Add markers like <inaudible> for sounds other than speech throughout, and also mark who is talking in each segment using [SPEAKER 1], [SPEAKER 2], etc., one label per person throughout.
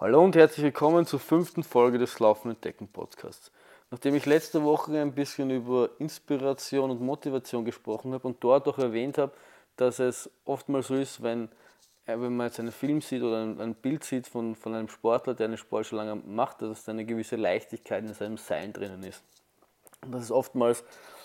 [SPEAKER 1] Hallo und herzlich willkommen zur fünften Folge des Laufen Entdecken Podcasts. Nachdem ich letzte Woche ein bisschen über Inspiration und Motivation gesprochen habe und dort auch erwähnt habe, dass es oftmals so ist, wenn, äh, wenn man jetzt einen Film sieht oder ein, ein Bild sieht von, von einem Sportler, der einen Sport schon lange macht, dass es eine gewisse Leichtigkeit in seinem Sein drinnen ist. Und dass es oftmals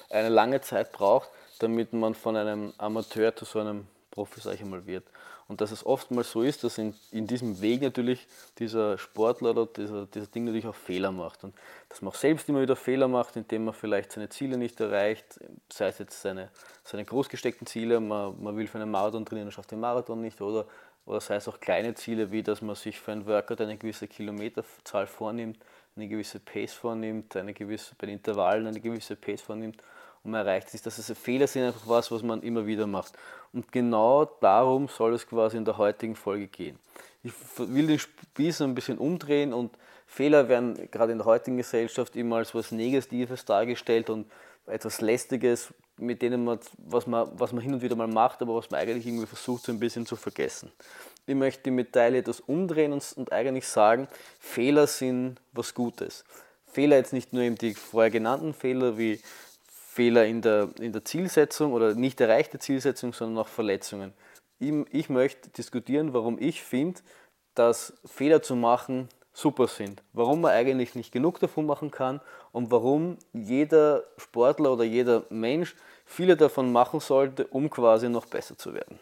[SPEAKER 1] eine lange Zeit braucht, damit man von einem Amateur zu so einem Profi, sage ich einmal, wird. Und dass es oftmals so ist, dass in, in diesem Weg natürlich dieser Sportler oder dieser, dieser Ding natürlich auch Fehler macht. Und dass man auch selbst immer wieder Fehler macht, indem man vielleicht seine Ziele nicht erreicht, sei es jetzt seine, seine groß Ziele, man, man will für einen Marathon trainieren und schafft den Marathon nicht, oder, oder sei es auch kleine Ziele, wie dass man sich für ein Workout eine gewisse Kilometerzahl vornimmt, eine gewisse Pace vornimmt, eine gewisse, bei den Intervallen eine gewisse Pace vornimmt und man erreicht ist. Dass es Fehler sind einfach was, was man immer wieder macht. Und genau darum soll es quasi in der heutigen Folge gehen. Ich will den Spieß ein bisschen umdrehen und Fehler werden gerade in der heutigen Gesellschaft immer als was Negatives dargestellt und etwas Lästiges, mit denen man was, man, was man hin und wieder mal macht, aber was man eigentlich irgendwie versucht, so ein bisschen zu vergessen. Ich möchte die Medaille etwas umdrehen und, und eigentlich sagen, Fehler sind was Gutes. Fehler jetzt nicht nur eben die vorher genannten Fehler wie Fehler in der, in der Zielsetzung oder nicht erreichte Zielsetzung, sondern auch Verletzungen. Ich, ich möchte diskutieren, warum ich finde, dass Fehler zu machen super sind. Warum man eigentlich nicht genug davon machen kann und warum jeder Sportler oder jeder Mensch viele davon machen sollte, um quasi noch besser zu werden.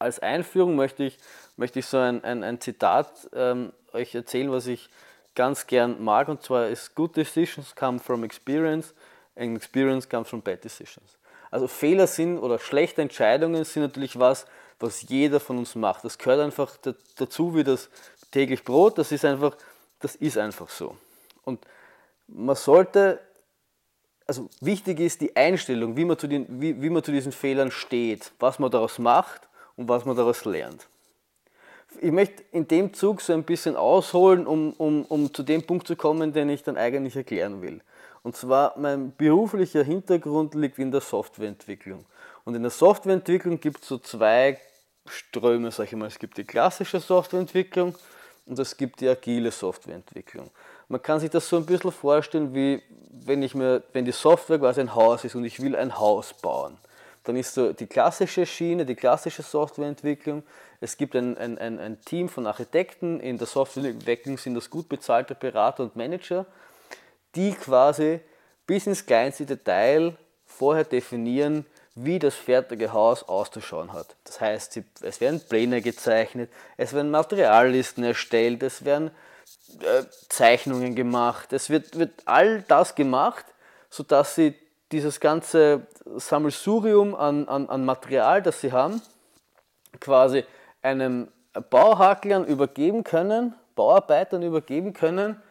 [SPEAKER 1] Als Einführung möchte ich, möchte ich so ein, ein, ein Zitat ähm, euch erzählen, was ich ganz gern mag, und zwar ist Good decisions come from experience and experience comes from bad decisions. Also Fehler sind oder schlechte Entscheidungen sind natürlich was, was jeder von uns macht. Das gehört einfach dazu wie das täglich Brot. Das ist einfach, das ist einfach so. Und man sollte, also wichtig ist die Einstellung, wie man zu, den, wie, wie man zu diesen Fehlern steht, was man daraus macht und was man daraus lernt. Ich möchte in dem Zug so ein bisschen ausholen, um, um, um zu dem Punkt zu kommen, den ich dann eigentlich erklären will. Und zwar, mein beruflicher Hintergrund liegt in der Softwareentwicklung. Und in der Softwareentwicklung gibt es so zwei Ströme, sag ich mal. Es gibt die klassische Softwareentwicklung und es gibt die agile Softwareentwicklung. Man kann sich das so ein bisschen vorstellen, wie wenn, ich mir, wenn die Software quasi ein Haus ist und ich will ein Haus bauen. Dann ist so die klassische Schiene, die klassische Softwareentwicklung. Es gibt ein, ein, ein, ein Team von Architekten. In der Softwareentwicklung sind das gut bezahlte Berater und Manager die quasi bis ins kleinste Detail vorher definieren, wie das fertige Haus auszuschauen hat. Das heißt, es werden Pläne gezeichnet, es werden Materiallisten erstellt, es werden äh, Zeichnungen gemacht, es wird, wird all das gemacht, sodass sie dieses ganze Sammelsurium an, an, an Material, das sie haben, quasi einem Bauhacklern übergeben können, Bauarbeitern übergeben können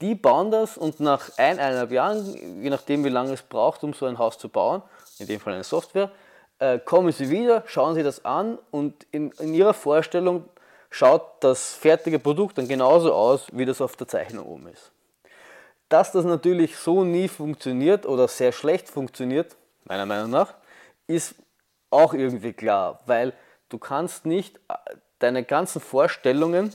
[SPEAKER 1] die bauen das und nach eineinhalb Jahren, je nachdem wie lange es braucht, um so ein Haus zu bauen, in dem Fall eine Software, äh, kommen sie wieder, schauen sie das an und in, in ihrer Vorstellung schaut das fertige Produkt dann genauso aus, wie das auf der Zeichnung oben ist. Dass das natürlich so nie funktioniert oder sehr schlecht funktioniert, meiner Meinung nach, ist auch irgendwie klar, weil du kannst nicht äh, deine ganzen Vorstellungen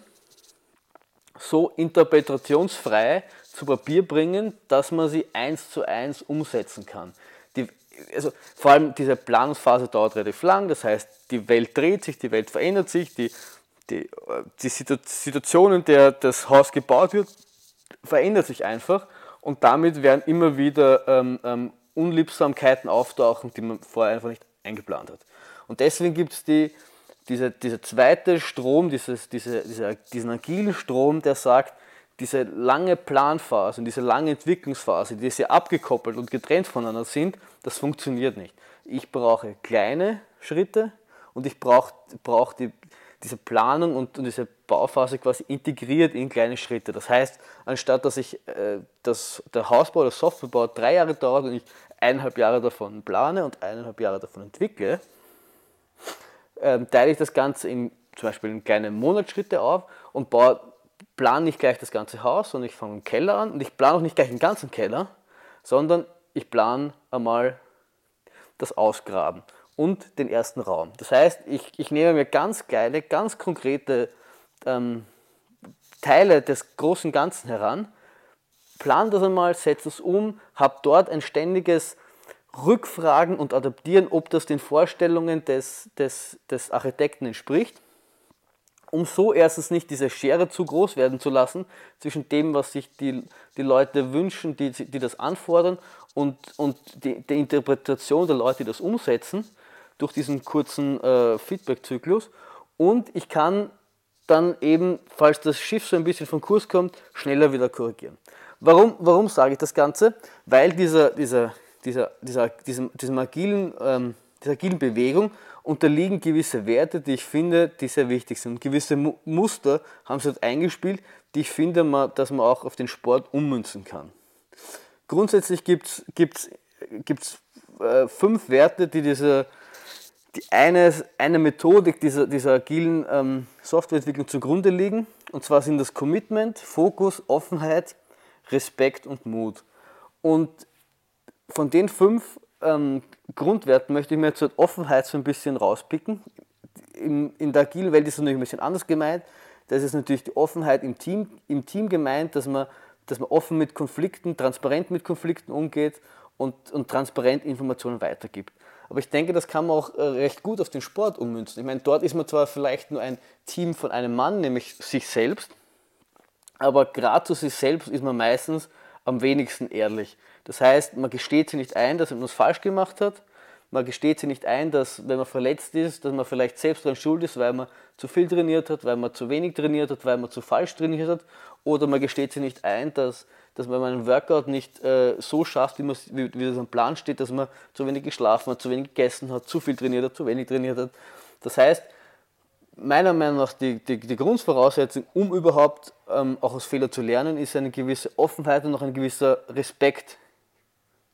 [SPEAKER 1] so interpretationsfrei zu Papier bringen, dass man sie eins zu eins umsetzen kann. Die, also vor allem diese Planungsphase dauert relativ lang, das heißt, die Welt dreht sich, die Welt verändert sich, die, die, die Situation, in der das Haus gebaut wird, verändert sich einfach und damit werden immer wieder ähm, ähm, Unliebsamkeiten auftauchen, die man vorher einfach nicht eingeplant hat. Und deswegen gibt es die, dieser, dieser zweite Strom, dieses, diese, dieser, diesen agilen Strom, der sagt, diese lange Planphase und diese lange Entwicklungsphase, die sehr abgekoppelt und getrennt voneinander sind, das funktioniert nicht. Ich brauche kleine Schritte und ich brauche, brauche die, diese Planung und, und, diese Bauphase quasi integriert in kleine Schritte. Das heißt, anstatt dass ich äh, dass der Hausbau oder Softwarebau drei Jahre dauert und ich eineinhalb Jahre davon plane und eineinhalb Jahre davon entwickle, ähm, teile ich das Ganze in zum Beispiel in kleine Monatsschritte auf und baue, plane nicht gleich das ganze Haus, sondern ich fange im Keller an und ich plane auch nicht gleich den ganzen Keller, sondern ich plane einmal das Ausgraben und den ersten Raum. Das heißt, ich, ich nehme mir ganz kleine, ganz konkrete ähm, Teile des großen Ganzen heran, plan das einmal, setz es um, hab dort ein ständiges Rückfragen und Adaptieren, ob das den Vorstellungen des, des, des Architekten entspricht, um so erstens nicht diese Schere zu groß werden zu lassen zwischen dem, was sich die, die Leute wünschen, die, die das anfordern und, und die, die Interpretation der Leute, die das umsetzen, durch diesen kurzen äh, Feedback-Zyklus. Und ich kann dann eben, falls das Schiff so ein bisschen vom Kurs kommt, schneller wieder korrigieren. Warum, warum sage ich das Ganze? Weil dieser, dieser, dieser, dieser, diesem, diesem agilen, ähm, dieser agilen Bewegung unterliegen gewisse Werte, die ich finde, die sehr wichtig sind. Gewisse Mu Muster haben sie dort eingespielt, die ich finde, dass man auch auf den Sport ummünzen kann. Grundsätzlich gibt es äh, fünf Werte, die diese, die eine, eine Methodik dieser, dieser agilen ähm, Softwareentwicklung zugrunde liegen. Und zwar sind das Commitment, Fokus, Offenheit, Respekt und Mut. Und von den fünf ähm, Grundwerten möchte ich mir jetzt Offenheit so ein bisschen rauspicken. In, in der agilen Welt ist es natürlich ein bisschen anders gemeint. Das ist natürlich die Offenheit im Team, im Team gemeint, dass man, dass man offen mit Konflikten, transparent mit Konflikten umgeht und, und transparent Informationen weitergibt. Aber ich denke, das kann man auch äh, recht gut auf den Sport ummünzen. Ich meine, dort ist man zwar vielleicht nur ein Team von einem Mann, nämlich sich selbst, aber gerade zu sich selbst ist man meistens am wenigsten ehrlich. Das heißt, man gesteht sich nicht ein, dass man etwas falsch gemacht hat. Man gesteht sich nicht ein, dass wenn man verletzt ist, dass man vielleicht selbst daran schuld ist, weil man zu viel trainiert hat, weil man zu wenig trainiert hat, weil man zu falsch trainiert hat. Oder man gesteht sich nicht ein, dass, dass man einen Workout nicht äh, so schafft, wie, wie, wie das am Plan steht, dass man zu wenig geschlafen hat, zu wenig gegessen hat, zu viel trainiert hat, zu wenig trainiert hat. Das heißt, meiner Meinung nach die, die, die Grundvoraussetzung, um überhaupt ähm, auch aus Fehlern zu lernen, ist eine gewisse Offenheit und auch ein gewisser Respekt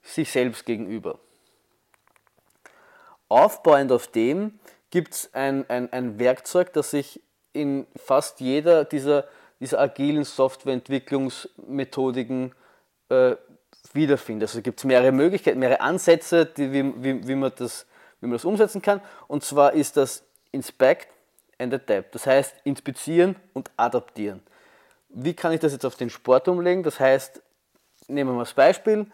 [SPEAKER 1] sich selbst gegenüber. Aufbauend auf dem gibt es ein, ein, ein Werkzeug, das sich in fast jeder dieser, dieser agilen Softwareentwicklungsmethodiken äh, wiederfindet. Also gibt es mehrere Möglichkeiten, mehrere Ansätze, die, wie, wie, wie, man das, wie man das umsetzen kann. Und zwar ist das Inspect, and adapt. Das heißt, inspizieren und adaptieren. Wie kann ich das jetzt auf den Sport umlegen? Das heißt, nehmen wir mal das Beispiel,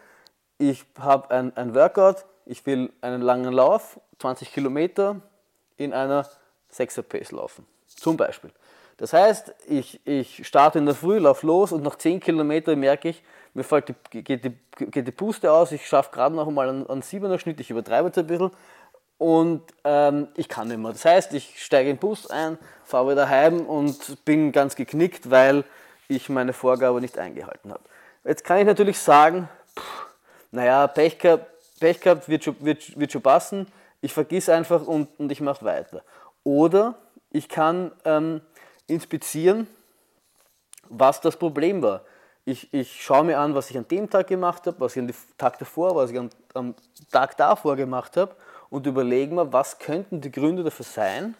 [SPEAKER 1] ich habe ein, ein Workout, ich will einen langen Lauf, 20 Kilometer in einer 6er Pace laufen. Zum Beispiel. Das heißt, ich, ich starte in der Früh, laufe los und nach 10 Kilometern merke ich, mir fällt die, geht, die, geht die Puste aus, ich schaffe gerade noch einmal einen, einen 7er Schnitt, ich übertreibe jetzt ein bisschen und ähm, ich kann nicht mehr. Das heißt, ich steige in den Bus ein, fahre wieder heim und bin ganz geknickt, weil ich meine Vorgabe nicht eingehalten habe. Jetzt kann ich natürlich sagen, pff, naja, Pech gehabt, Pech gehabt wird, schon, wird, wird schon passen, ich vergiss einfach und, und ich mache weiter. Oder ich kann ähm, inspizieren, was das Problem war. Ich, ich schaue mir an, was ich an dem Tag gemacht habe, was ich am Tag davor, was ich am, am Tag davor gemacht habe und überlegen wir, was könnten die Gründe dafür sein,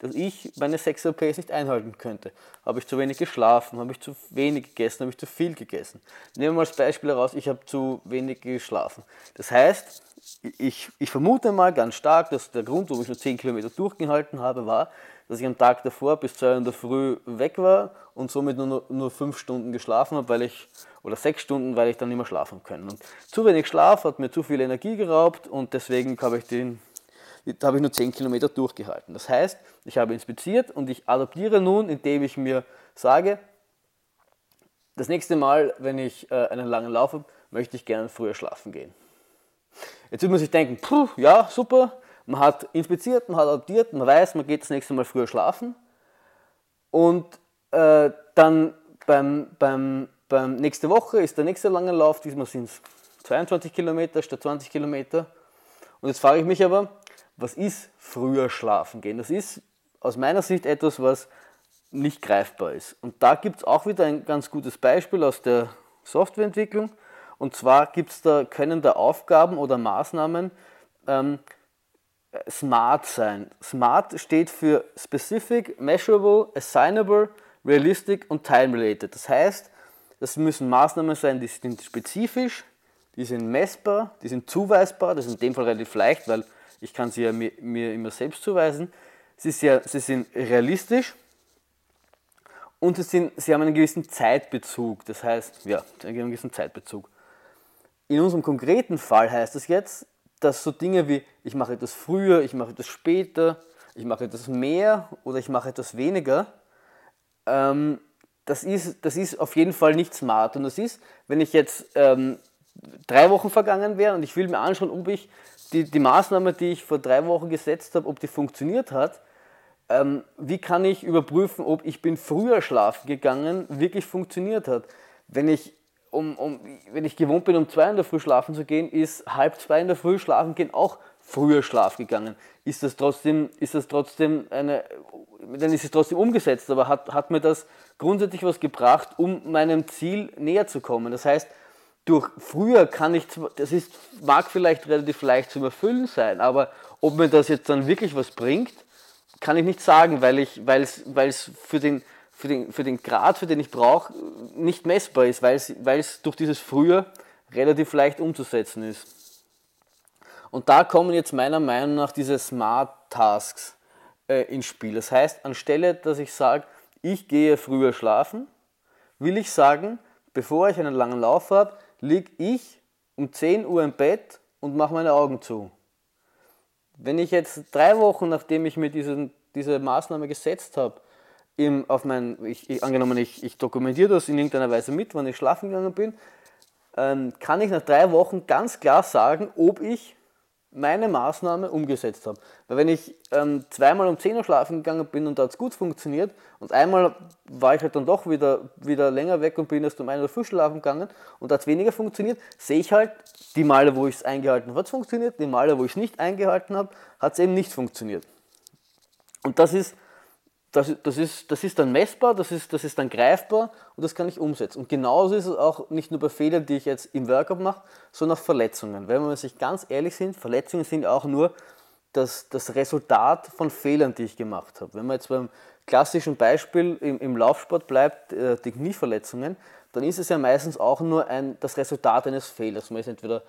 [SPEAKER 1] dass ich meine Sexual Pace nicht einhalten könnte. Habe ich zu wenig geschlafen, habe ich zu wenig gegessen, habe ich zu viel gegessen. Nehmen wir mal als Beispiel heraus, ich habe zu wenig geschlafen. Das heißt, ich, ich vermute mal ganz stark, dass der Grund, warum ich nur 10 Kilometer durchgehalten habe, war, dass ich am Tag davor bis 2 Uhr in der Früh weg war und somit nur, nur 5 Stunden geschlafen habe, weil ich, oder 6 Stunden, weil ich dann nicht mehr schlafen können. Und zu wenig Schlaf hat mir zu viel Energie geraubt und deswegen habe ich den habe ich nur 10 Kilometer durchgehalten. Das heißt, ich habe inspiziert und ich adaptiere nun, indem ich mir sage, das nächste Mal, wenn ich äh, einen langen Lauf habe, möchte ich gerne früher schlafen gehen. Jetzt würde man sich denken, puh, ja, super, man hat inspiziert, man hat adaptiert, man weiß, man geht das nächste Mal früher schlafen. Und äh, dann beim, beim, beim nächste Woche ist der nächste lange Lauf, diesmal sind es 22 Kilometer statt 20 Kilometer. Und jetzt frage ich mich aber, was ist früher schlafen gehen? Das ist aus meiner Sicht etwas, was nicht greifbar ist. Und da gibt es auch wieder ein ganz gutes Beispiel aus der Softwareentwicklung. Und zwar gibt's da, können da Aufgaben oder Maßnahmen ähm, smart sein. Smart steht für Specific, Measurable, Assignable, Realistic und Time-Related. Das heißt, das müssen Maßnahmen sein, die sind spezifisch, die sind messbar, die sind zuweisbar. Das ist in dem Fall relativ leicht, weil ich kann sie ja mir, mir immer selbst zuweisen. Sie, sehr, sie sind realistisch und sie, sind, sie haben einen gewissen Zeitbezug. Das heißt, ja, einen gewissen Zeitbezug. In unserem konkreten Fall heißt das jetzt, dass so Dinge wie ich mache etwas früher, ich mache etwas später, ich mache etwas mehr oder ich mache etwas weniger, ähm, das, ist, das ist auf jeden Fall nicht smart. Und das ist, wenn ich jetzt ähm, drei Wochen vergangen wäre und ich will mir anschauen, ob ich die, die Maßnahme, die ich vor drei Wochen gesetzt habe, ob die funktioniert hat, ähm, wie kann ich überprüfen, ob ich bin früher schlafen gegangen, wirklich funktioniert hat. Wenn ich, um, um, wenn ich gewohnt bin, um zwei in der Früh schlafen zu gehen, ist halb zwei in der Früh schlafen gehen auch früher schlafen gegangen. Ist das trotzdem, ist das trotzdem eine, dann ist es trotzdem umgesetzt, aber hat, hat mir das grundsätzlich was gebracht, um meinem Ziel näher zu kommen. Das heißt, durch früher kann ich, das ist, mag vielleicht relativ leicht zu erfüllen sein, aber ob mir das jetzt dann wirklich was bringt, kann ich nicht sagen, weil es für den, für, den, für den Grad, für den ich brauche, nicht messbar ist, weil es durch dieses Früher relativ leicht umzusetzen ist. Und da kommen jetzt meiner Meinung nach diese Smart Tasks äh, ins Spiel. Das heißt, anstelle, dass ich sage, ich gehe früher schlafen, will ich sagen, bevor ich einen langen Lauf habe, liege ich um 10 Uhr im Bett und mache meine Augen zu. Wenn ich jetzt drei Wochen, nachdem ich mir diesen, diese Maßnahme gesetzt habe, auf mein, ich, ich, angenommen, ich, ich dokumentiere das in irgendeiner Weise mit, wann ich schlafen gegangen bin, ähm, kann ich nach drei Wochen ganz klar sagen, ob ich meine Maßnahme umgesetzt habe. Weil wenn ich ähm, zweimal um 10 Uhr schlafen gegangen bin und da hat es gut funktioniert und einmal war ich halt dann doch wieder, wieder länger weg und bin erst um 1 Uhr früh schlafen gegangen und da hat es weniger funktioniert, sehe ich halt, die Male, wo ich es eingehalten habe, hat es funktioniert, die Male, wo ich es nicht eingehalten habe, hat es eben nicht funktioniert. Und das ist das, das, ist, das ist dann messbar, das ist, das ist dann greifbar und das kann ich umsetzen. Und genauso ist es auch nicht nur bei Fehlern, die ich jetzt im Workup mache, sondern auch Verletzungen. Wenn wir sich ganz ehrlich sind, Verletzungen sind auch nur das, das Resultat von Fehlern, die ich gemacht habe. Wenn man jetzt beim klassischen Beispiel im, im Laufsport bleibt, äh, die Knieverletzungen, dann ist es ja meistens auch nur ein, das Resultat eines Fehlers. Man ist entweder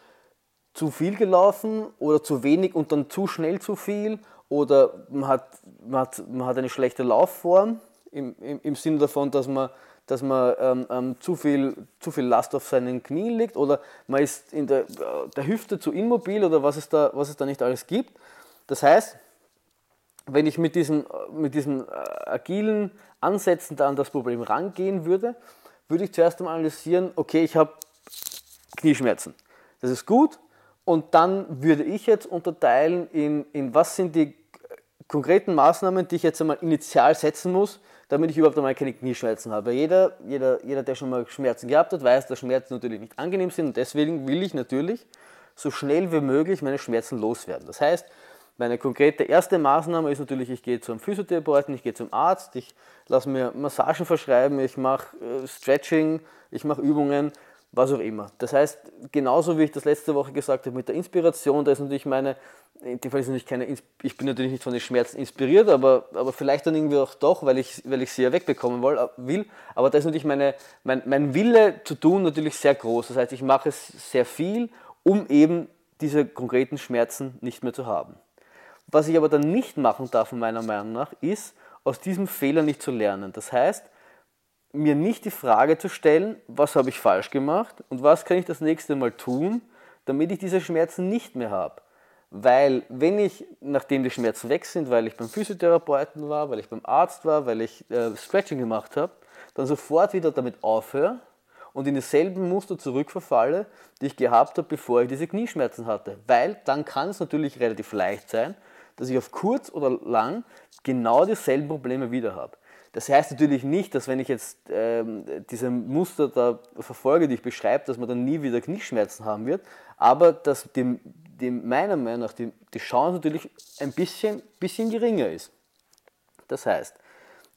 [SPEAKER 1] zu viel gelaufen oder zu wenig und dann zu schnell zu viel oder man hat, man hat, man hat eine schlechte Laufform im, im, im Sinne davon, dass man, dass man ähm, ähm, zu, viel, zu viel Last auf seinen Knien legt oder man ist in der, der Hüfte zu immobil oder was es, da, was es da nicht alles gibt. Das heißt, wenn ich mit diesen, mit diesen äh, agilen Ansätzen da an das Problem rangehen würde, würde ich zuerst einmal analysieren, okay, ich habe Knieschmerzen. Das ist gut. Und dann würde ich jetzt unterteilen in, in was sind die konkreten Maßnahmen, die ich jetzt einmal initial setzen muss, damit ich überhaupt einmal keine Knieschmerzen habe. Jeder, jeder, jeder, der schon mal Schmerzen gehabt hat, weiß, dass Schmerzen natürlich nicht angenehm sind und deswegen will ich natürlich so schnell wie möglich meine Schmerzen loswerden. Das heißt, meine konkrete erste Maßnahme ist natürlich, ich gehe zum Physiotherapeuten, ich gehe zum Arzt, ich lasse mir Massagen verschreiben, ich mache äh, Stretching, ich mache Übungen, was auch immer. Das heißt, genauso wie ich das letzte Woche gesagt habe mit der Inspiration, da ist natürlich meine, in dem Fall ist natürlich keine, ich bin natürlich nicht von den Schmerzen inspiriert, aber, aber vielleicht dann irgendwie auch doch, weil ich, weil ich sie ja wegbekommen will. Aber da ist natürlich meine, mein, mein Wille zu tun natürlich sehr groß. Das heißt, ich mache es sehr viel, um eben diese konkreten Schmerzen nicht mehr zu haben. Was ich aber dann nicht machen darf, meiner Meinung nach, ist, aus diesem Fehler nicht zu lernen. Das heißt, mir nicht die Frage zu stellen, was habe ich falsch gemacht und was kann ich das nächste Mal tun, damit ich diese Schmerzen nicht mehr habe. Weil wenn ich, nachdem die Schmerzen weg sind, weil ich beim Physiotherapeuten war, weil ich beim Arzt war, weil ich äh, Stretching gemacht habe, dann sofort wieder damit aufhöre und in dieselben Muster zurückverfalle, die ich gehabt habe, bevor ich diese Knieschmerzen hatte. Weil dann kann es natürlich relativ leicht sein, dass ich auf kurz oder lang genau dieselben Probleme wieder habe. Das heißt natürlich nicht, dass wenn ich jetzt ähm, diese Muster da verfolge, die ich beschreibe, dass man dann nie wieder Knieschmerzen haben wird, aber dass die, die meiner Meinung nach die, die Chance natürlich ein bisschen, bisschen geringer ist. Das heißt,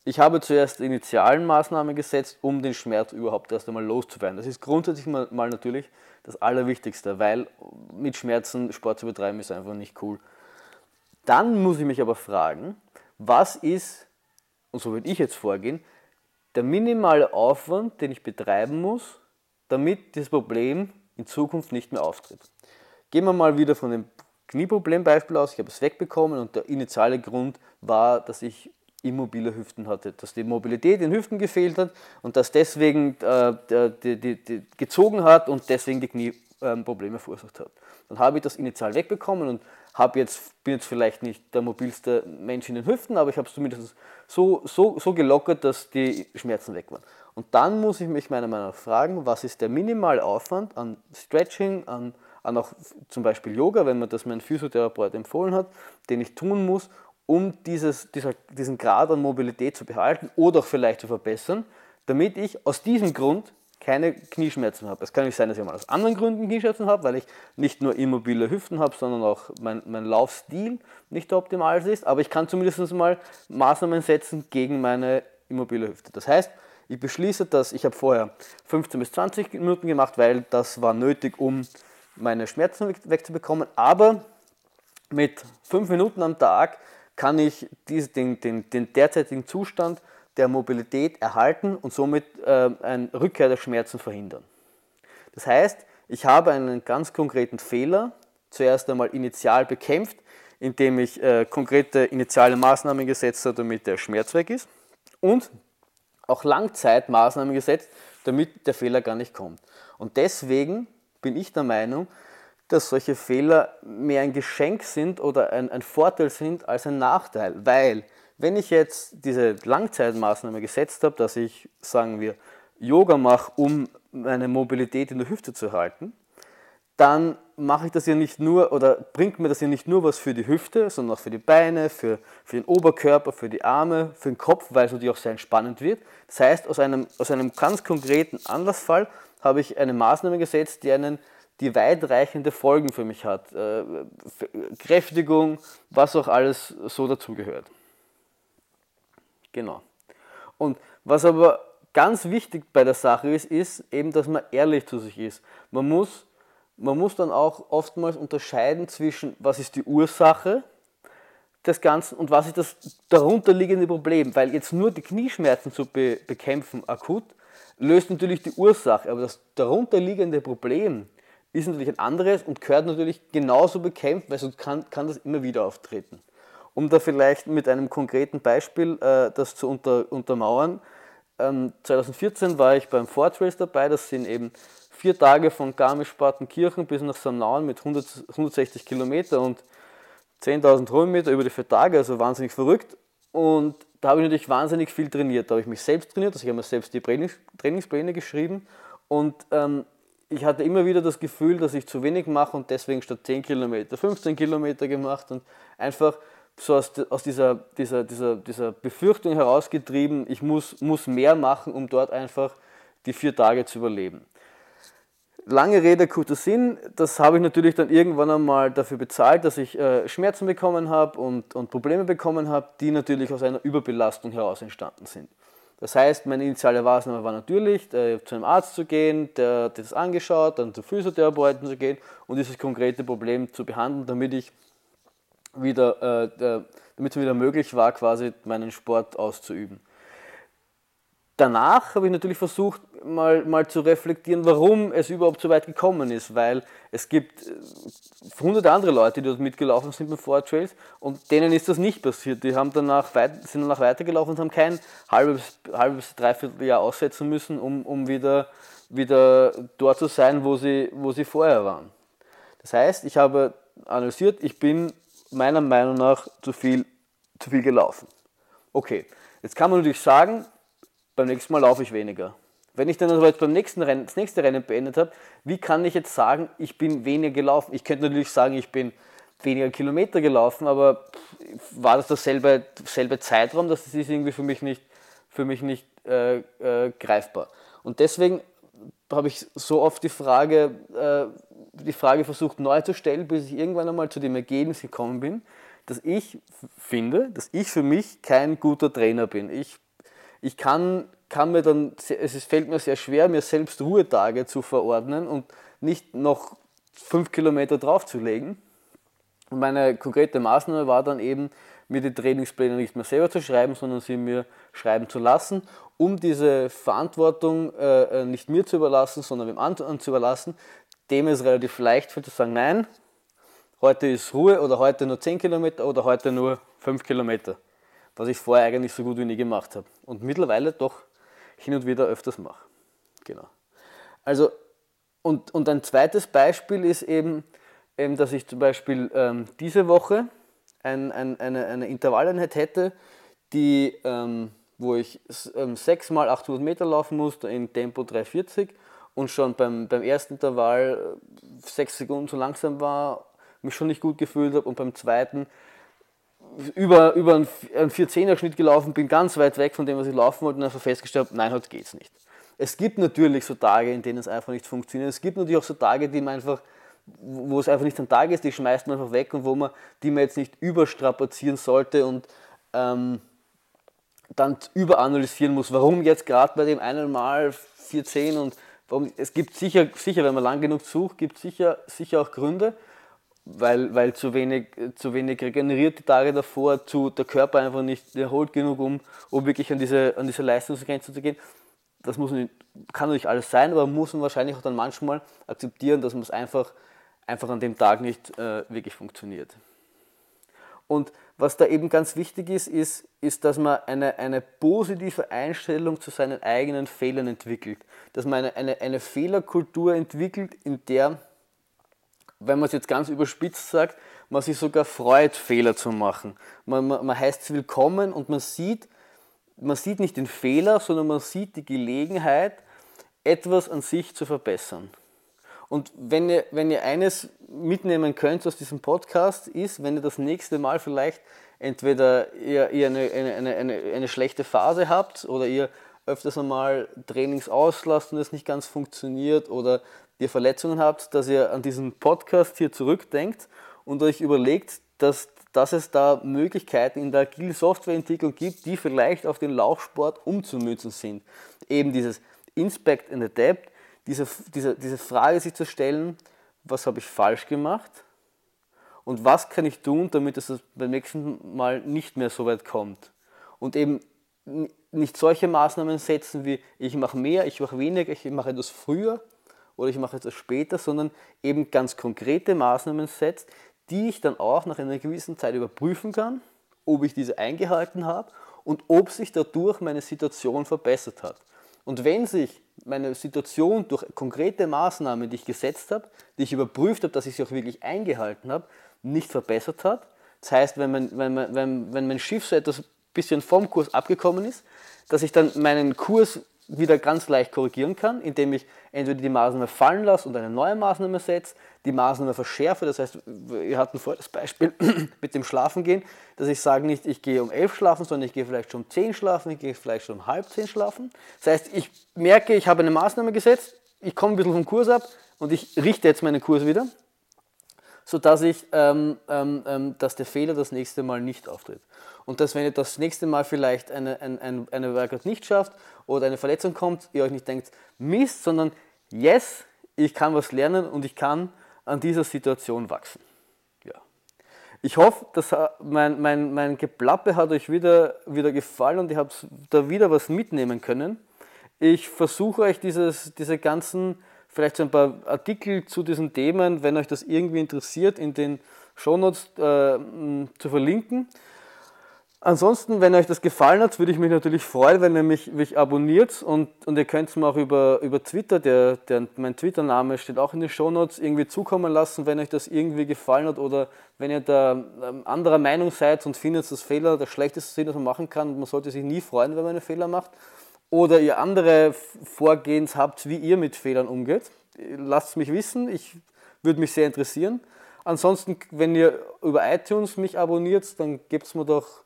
[SPEAKER 1] ich habe zuerst initialen Maßnahmen gesetzt, um den Schmerz überhaupt erst einmal loszuwerden. Das ist grundsätzlich mal, mal natürlich das Allerwichtigste, weil mit Schmerzen Sport zu betreiben ist einfach nicht cool. Dann muss ich mich aber fragen, was ist und so würde ich jetzt vorgehen, der minimale Aufwand, den ich betreiben muss, damit dieses Problem in Zukunft nicht mehr auftritt. Gehen wir mal wieder von dem Knieproblembeispiel aus. Ich habe es wegbekommen und der initiale Grund war, dass ich immobile Hüften hatte, dass die Mobilität in Hüften gefehlt hat und das deswegen äh, die, die, die gezogen hat und deswegen die Knieprobleme verursacht hat. Dann habe ich das initial wegbekommen und habe jetzt, bin jetzt vielleicht nicht der mobilste Mensch in den Hüften, aber ich habe es zumindest so, so, so gelockert, dass die Schmerzen weg waren. Und dann muss ich mich meiner Meinung nach fragen, was ist der Minimalaufwand an Stretching, an, an auch zum Beispiel Yoga, wenn man das mein Physiotherapeut empfohlen hat, den ich tun muss, um dieses, dieser, diesen Grad an Mobilität zu behalten oder auch vielleicht zu verbessern, damit ich aus diesem Grund keine Knieschmerzen habe. Es kann nicht sein, dass ich mal aus anderen Gründen Knieschmerzen habe, weil ich nicht nur immobile Hüften habe, sondern auch mein, mein Laufstil nicht optimal ist. Aber ich kann zumindest mal Maßnahmen setzen gegen meine immobile Hüfte. Das heißt, ich beschließe, dass ich habe vorher 15 bis 20 Minuten gemacht, weil das war nötig, um meine Schmerzen wegzubekommen. Aber mit 5 Minuten am Tag kann ich den, den, den derzeitigen Zustand der Mobilität erhalten und somit äh, eine Rückkehr der Schmerzen verhindern. Das heißt, ich habe einen ganz konkreten Fehler zuerst einmal initial bekämpft, indem ich äh, konkrete initiale Maßnahmen gesetzt habe, damit der Schmerz weg ist und auch Langzeitmaßnahmen gesetzt, damit der Fehler gar nicht kommt. Und deswegen bin ich der Meinung, dass solche Fehler mehr ein Geschenk sind oder ein, ein Vorteil sind als ein Nachteil, weil wenn ich jetzt diese Langzeitmaßnahme gesetzt habe, dass ich, sagen wir, Yoga mache, um meine Mobilität in der Hüfte zu halten, dann mache ich das ja nicht nur oder bringt mir das ja nicht nur was für die Hüfte, sondern auch für die Beine, für, für den Oberkörper, für die Arme, für den Kopf, weil es natürlich auch sehr entspannend wird. Das heißt, aus einem, aus einem ganz konkreten Anlassfall habe ich eine Maßnahme gesetzt, die einen die weitreichende Folgen für mich hat. Äh, Kräftigung, was auch alles so dazugehört. Genau. Und was aber ganz wichtig bei der Sache ist, ist eben, dass man ehrlich zu sich ist. Man muss, man muss dann auch oftmals unterscheiden zwischen, was ist die Ursache des Ganzen und was ist das darunterliegende Problem. Weil jetzt nur die Knieschmerzen zu be bekämpfen akut, löst natürlich die Ursache, aber das darunterliegende Problem ist natürlich ein anderes und gehört natürlich genauso bekämpft, weil sonst kann, kann das immer wieder auftreten. Um da vielleicht mit einem konkreten Beispiel äh, das zu unter, untermauern, ähm, 2014 war ich beim Fortrace dabei, das sind eben vier Tage von Garmisch-Partenkirchen bis nach Samnauen mit 100, 160 Kilometer und 10.000 Höhenmeter über die vier Tage, also wahnsinnig verrückt. Und da habe ich natürlich wahnsinnig viel trainiert. Da habe ich mich selbst trainiert, also ich habe mir selbst die Trainings, Trainingspläne geschrieben. Und ähm, ich hatte immer wieder das Gefühl, dass ich zu wenig mache und deswegen statt 10 Kilometer 15 Kilometer gemacht und einfach so aus, aus dieser, dieser, dieser, dieser Befürchtung herausgetrieben, ich muss, muss mehr machen, um dort einfach die vier Tage zu überleben. Lange Rede, kurzer Sinn, das habe ich natürlich dann irgendwann einmal dafür bezahlt, dass ich äh, Schmerzen bekommen habe und, und Probleme bekommen habe, die natürlich aus einer Überbelastung heraus entstanden sind. Das heißt, meine initiale Maßnahme war natürlich, äh, zu einem Arzt zu gehen, der hat das angeschaut, dann zu Physiotherapeuten zu gehen und dieses konkrete Problem zu behandeln, damit ich wieder, äh, damit es wieder möglich war, quasi meinen Sport auszuüben. Danach habe ich natürlich versucht, mal, mal zu reflektieren, warum es überhaupt so weit gekommen ist, weil es gibt äh, hunderte andere Leute, die dort mitgelaufen sind mit Trails und denen ist das nicht passiert. Die haben danach weit, sind danach weitergelaufen und haben kein halbes, halbes dreiviertel Jahr aussetzen müssen, um, um wieder, wieder dort zu sein, wo sie, wo sie vorher waren. Das heißt, ich habe analysiert, ich bin meiner Meinung nach zu viel, zu viel gelaufen. Okay, jetzt kann man natürlich sagen, beim nächsten Mal laufe ich weniger. Wenn ich dann aber jetzt beim nächsten Rennen, das nächste Rennen beendet habe, wie kann ich jetzt sagen, ich bin weniger gelaufen? Ich könnte natürlich sagen, ich bin weniger Kilometer gelaufen, aber war das dasselbe, dasselbe Zeitraum? Das ist irgendwie für mich nicht, für mich nicht äh, äh, greifbar. Und deswegen habe ich so oft die Frage, äh, die Frage versucht neu zu stellen, bis ich irgendwann einmal zu dem Ergebnis gekommen bin, dass ich finde, dass ich für mich kein guter Trainer bin. Ich, ich kann, kann mir dann, es fällt mir sehr schwer, mir selbst Ruhetage zu verordnen und nicht noch fünf Kilometer draufzulegen. Und meine konkrete Maßnahme war dann eben, mir die Trainingspläne nicht mehr selber zu schreiben, sondern sie mir schreiben zu lassen, um diese Verantwortung äh, äh nicht mir zu überlassen, sondern dem anderen zu überlassen, dem ist relativ leicht fällt zu sagen, nein, heute ist Ruhe oder heute nur 10 Kilometer oder heute nur 5 Kilometer. was ich vorher eigentlich so gut wie nie gemacht habe. Und mittlerweile doch hin und wieder öfters mache. Genau. Also, und, und ein zweites Beispiel ist eben, eben dass ich zum Beispiel ähm, diese Woche ein, ein, eine, eine Intervalleinheit hätte, die, ähm, wo ich ähm, 6 mal 800 Meter laufen musste in Tempo 340 und schon beim, beim ersten Intervall 6 äh, Sekunden zu langsam war, mich schon nicht gut gefühlt habe und beim zweiten über, über einen 4-10er-Schnitt gelaufen bin, ganz weit weg von dem, was ich laufen wollte und einfach festgestellt habe, nein, heute geht's nicht. Es gibt natürlich so Tage, in denen es einfach nicht funktioniert. Es gibt natürlich auch so Tage, die man einfach, wo es einfach nicht ein Tag ist, die schmeißt man einfach weg und wo man, die man jetzt nicht überstrapazieren sollte und ähm, dann überanalysieren muss, warum jetzt gerade bei dem einen Mal 410 und warum, es gibt sicher, sicher, wenn man lang genug sucht, gibt sicher, sicher auch Gründe, weil, weil zu, wenig, zu wenig regeneriert die Tage davor, zu, der Körper einfach nicht erholt genug, um, um wirklich an diese, an diese Leistungsgrenze zu gehen. Das muss kann natürlich alles sein, aber muss man wahrscheinlich auch dann manchmal akzeptieren, dass man es einfach, einfach an dem Tag nicht äh, wirklich funktioniert. Und was da eben ganz wichtig ist, ist, ist dass man eine, eine positive Einstellung zu seinen eigenen Fehlern entwickelt. Dass man eine, eine, eine Fehlerkultur entwickelt, in der, wenn man es jetzt ganz überspitzt sagt, man sich sogar freut, Fehler zu machen. Man, man, man heißt es willkommen und man sieht, man sieht nicht den Fehler, sondern man sieht die Gelegenheit, etwas an sich zu verbessern. Und wenn ihr, wenn ihr eines mitnehmen könnt aus diesem Podcast, ist, wenn ihr das nächste Mal vielleicht entweder ihr, ihr eine, eine, eine, eine schlechte Phase habt oder ihr öfters einmal Trainings auslasst und es nicht ganz funktioniert oder ihr Verletzungen habt, dass ihr an diesen Podcast hier zurückdenkt und euch überlegt, dass, dass es da Möglichkeiten in der agile Softwareentwicklung gibt, die vielleicht auf den Laufsport umzumünzen sind. Eben dieses Inspect and Adapt, diese, diese, diese Frage sich zu stellen, was habe ich falsch gemacht und was kann ich tun, damit es beim nächsten Mal nicht mehr so weit kommt. Und eben nicht solche Maßnahmen setzen wie ich mache mehr, ich mache weniger, ich mache etwas früher oder ich mache etwas später, sondern eben ganz konkrete Maßnahmen setzt, die ich dann auch nach einer gewissen Zeit überprüfen kann, ob ich diese eingehalten habe und ob sich dadurch meine Situation verbessert hat. Und wenn sich meine Situation durch konkrete Maßnahmen, die ich gesetzt habe, die ich überprüft habe, dass ich sie auch wirklich eingehalten habe, nicht verbessert hat, das heißt, wenn mein, wenn, wenn, wenn mein Schiff so etwas bisschen vom Kurs abgekommen ist, dass ich dann meinen Kurs wieder ganz leicht korrigieren kann, indem ich entweder die Maßnahme fallen lasse und eine neue Maßnahme setze, die Maßnahme verschärfe. Das heißt, wir hatten vorher das Beispiel <clears throat> mit dem Schlafengehen, dass ich sage nicht, ich gehe um elf schlafen, sondern ich gehe vielleicht schon um zehn schlafen, ich gehe vielleicht schon um halb zehn schlafen. Das heißt, ich merke, ich habe eine Maßnahme gesetzt, ich komme ein bisschen vom Kurs ab und ich richte jetzt meinen Kurs wieder, sodass ich, ähm, ähm, ähm dass der Fehler das nächste Mal nicht auftritt. Und dass, wenn ihr das nächste Mal vielleicht eine, eine, eine Workout nicht schafft oder eine Verletzung kommt, ihr euch nicht denkt, Mist, sondern yes, ich kann was lernen und ich kann an dieser Situation wachsen. Ja. Ich hoffe, dass mein, mein, mein Geplappe hat euch wieder, wieder gefallen und ihr habt da wieder was mitnehmen können. Ich versuche euch dieses, diese ganzen, vielleicht so ein paar Artikel zu diesen Themen, wenn euch das irgendwie interessiert, in den Shownotes äh, zu verlinken. Ansonsten, wenn euch das gefallen hat, würde ich mich natürlich freuen, wenn ihr mich, mich abonniert und, und ihr könnt es mir auch über, über Twitter, der, der, mein Twitter-Name steht auch in den Shownotes, irgendwie zukommen lassen, wenn euch das irgendwie gefallen hat oder wenn ihr da ähm, anderer Meinung seid und findet, dass Fehler der schlechteste sind, was man machen kann. Man sollte sich nie freuen, wenn man einen Fehler macht. Oder ihr andere Vorgehens habt, wie ihr mit Fehlern umgeht. Lasst es mich wissen, ich würde mich sehr interessieren. Ansonsten, wenn ihr über iTunes mich abonniert, dann gebt es mir doch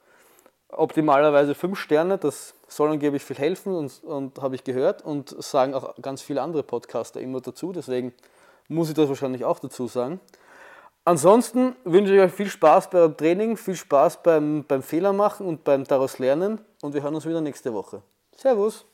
[SPEAKER 1] optimalerweise fünf Sterne, das soll angeblich viel helfen und, und habe ich gehört und sagen auch ganz viele andere Podcaster immer dazu, deswegen muss ich das wahrscheinlich auch dazu sagen. Ansonsten wünsche ich euch viel Spaß beim Training, viel Spaß beim, beim Fehler machen und beim daraus lernen und wir hören uns wieder nächste Woche. Servus!